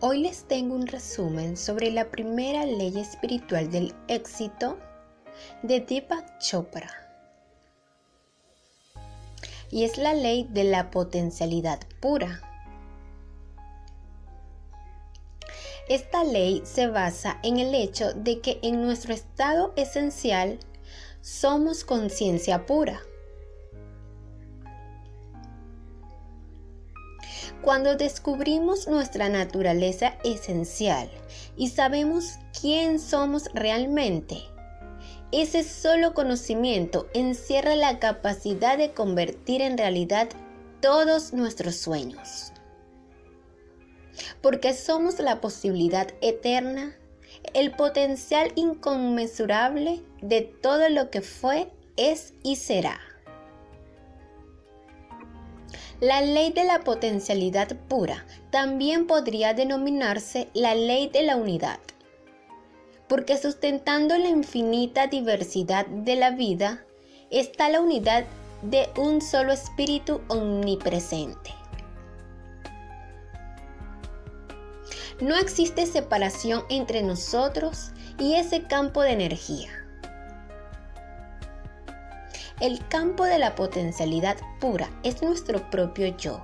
Hoy les tengo un resumen sobre la primera ley espiritual del éxito de Deepak Chopra. Y es la ley de la potencialidad pura. Esta ley se basa en el hecho de que en nuestro estado esencial somos conciencia pura. Cuando descubrimos nuestra naturaleza esencial y sabemos quién somos realmente, ese solo conocimiento encierra la capacidad de convertir en realidad todos nuestros sueños. Porque somos la posibilidad eterna, el potencial inconmensurable de todo lo que fue, es y será. La ley de la potencialidad pura también podría denominarse la ley de la unidad, porque sustentando la infinita diversidad de la vida está la unidad de un solo espíritu omnipresente. No existe separación entre nosotros y ese campo de energía. El campo de la potencialidad pura es nuestro propio yo.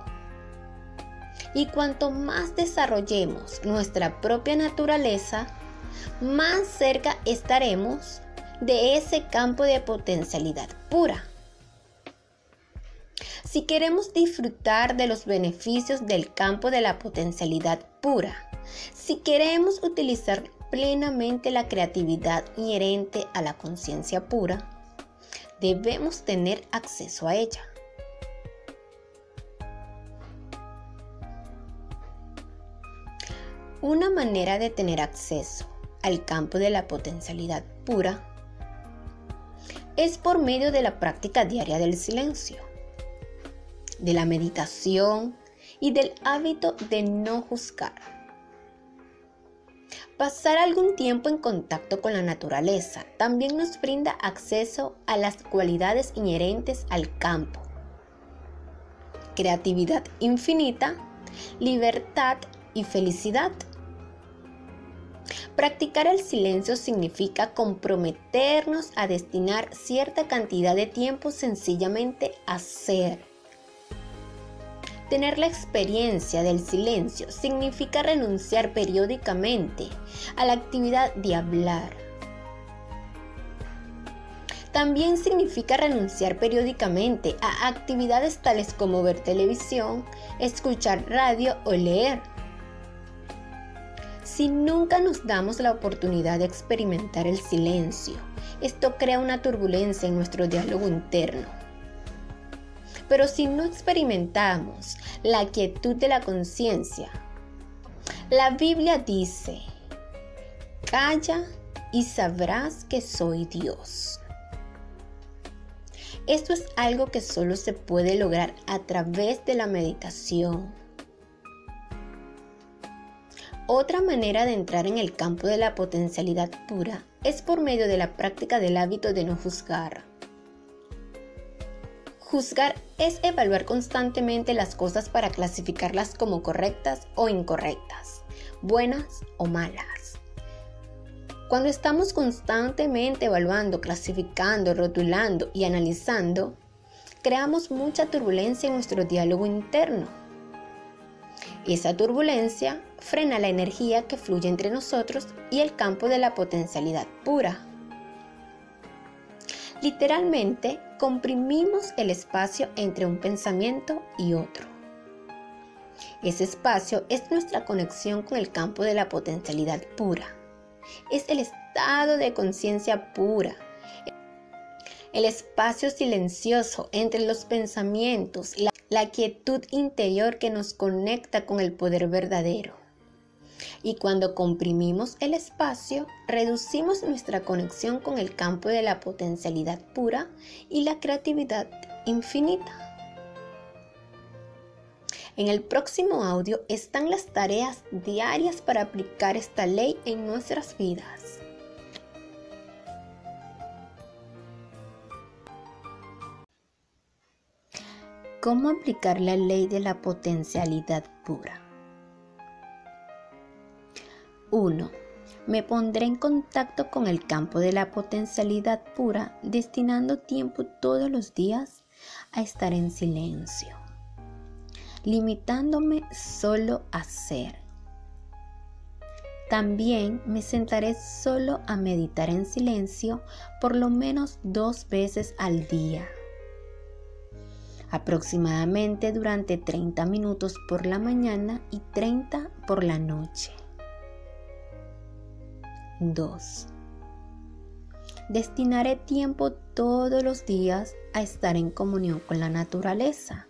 Y cuanto más desarrollemos nuestra propia naturaleza, más cerca estaremos de ese campo de potencialidad pura. Si queremos disfrutar de los beneficios del campo de la potencialidad pura, si queremos utilizar plenamente la creatividad inherente a la conciencia pura, debemos tener acceso a ella. Una manera de tener acceso al campo de la potencialidad pura es por medio de la práctica diaria del silencio, de la meditación y del hábito de no juzgar. Pasar algún tiempo en contacto con la naturaleza también nos brinda acceso a las cualidades inherentes al campo. Creatividad infinita, libertad y felicidad. Practicar el silencio significa comprometernos a destinar cierta cantidad de tiempo sencillamente a ser Tener la experiencia del silencio significa renunciar periódicamente a la actividad de hablar. También significa renunciar periódicamente a actividades tales como ver televisión, escuchar radio o leer. Si nunca nos damos la oportunidad de experimentar el silencio, esto crea una turbulencia en nuestro diálogo interno pero si no experimentamos la quietud de la conciencia, la Biblia dice, calla y sabrás que soy Dios. Esto es algo que solo se puede lograr a través de la meditación. Otra manera de entrar en el campo de la potencialidad pura es por medio de la práctica del hábito de no juzgar. Juzgar es evaluar constantemente las cosas para clasificarlas como correctas o incorrectas, buenas o malas. Cuando estamos constantemente evaluando, clasificando, rotulando y analizando, creamos mucha turbulencia en nuestro diálogo interno. Esa turbulencia frena la energía que fluye entre nosotros y el campo de la potencialidad pura. Literalmente, comprimimos el espacio entre un pensamiento y otro. Ese espacio es nuestra conexión con el campo de la potencialidad pura. Es el estado de conciencia pura. El espacio silencioso entre los pensamientos, la, la quietud interior que nos conecta con el poder verdadero. Y cuando comprimimos el espacio, reducimos nuestra conexión con el campo de la potencialidad pura y la creatividad infinita. En el próximo audio están las tareas diarias para aplicar esta ley en nuestras vidas. ¿Cómo aplicar la ley de la potencialidad pura? 1. Me pondré en contacto con el campo de la potencialidad pura, destinando tiempo todos los días a estar en silencio, limitándome solo a ser. También me sentaré solo a meditar en silencio por lo menos dos veces al día, aproximadamente durante 30 minutos por la mañana y 30 por la noche. 2. Destinaré tiempo todos los días a estar en comunión con la naturaleza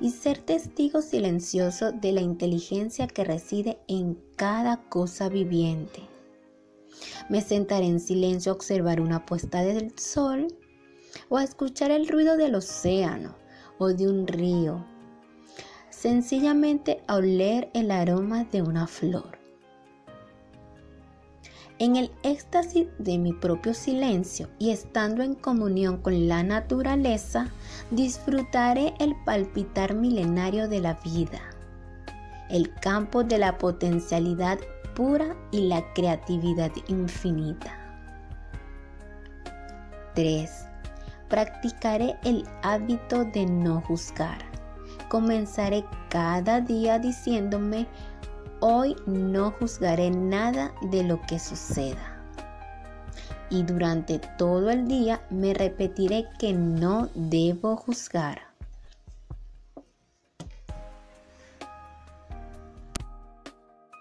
y ser testigo silencioso de la inteligencia que reside en cada cosa viviente. Me sentaré en silencio a observar una puesta del sol o a escuchar el ruido del océano o de un río. Sencillamente a oler el aroma de una flor. En el éxtasis de mi propio silencio y estando en comunión con la naturaleza, disfrutaré el palpitar milenario de la vida, el campo de la potencialidad pura y la creatividad infinita. 3. Practicaré el hábito de no juzgar. Comenzaré cada día diciéndome Hoy no juzgaré nada de lo que suceda. Y durante todo el día me repetiré que no debo juzgar.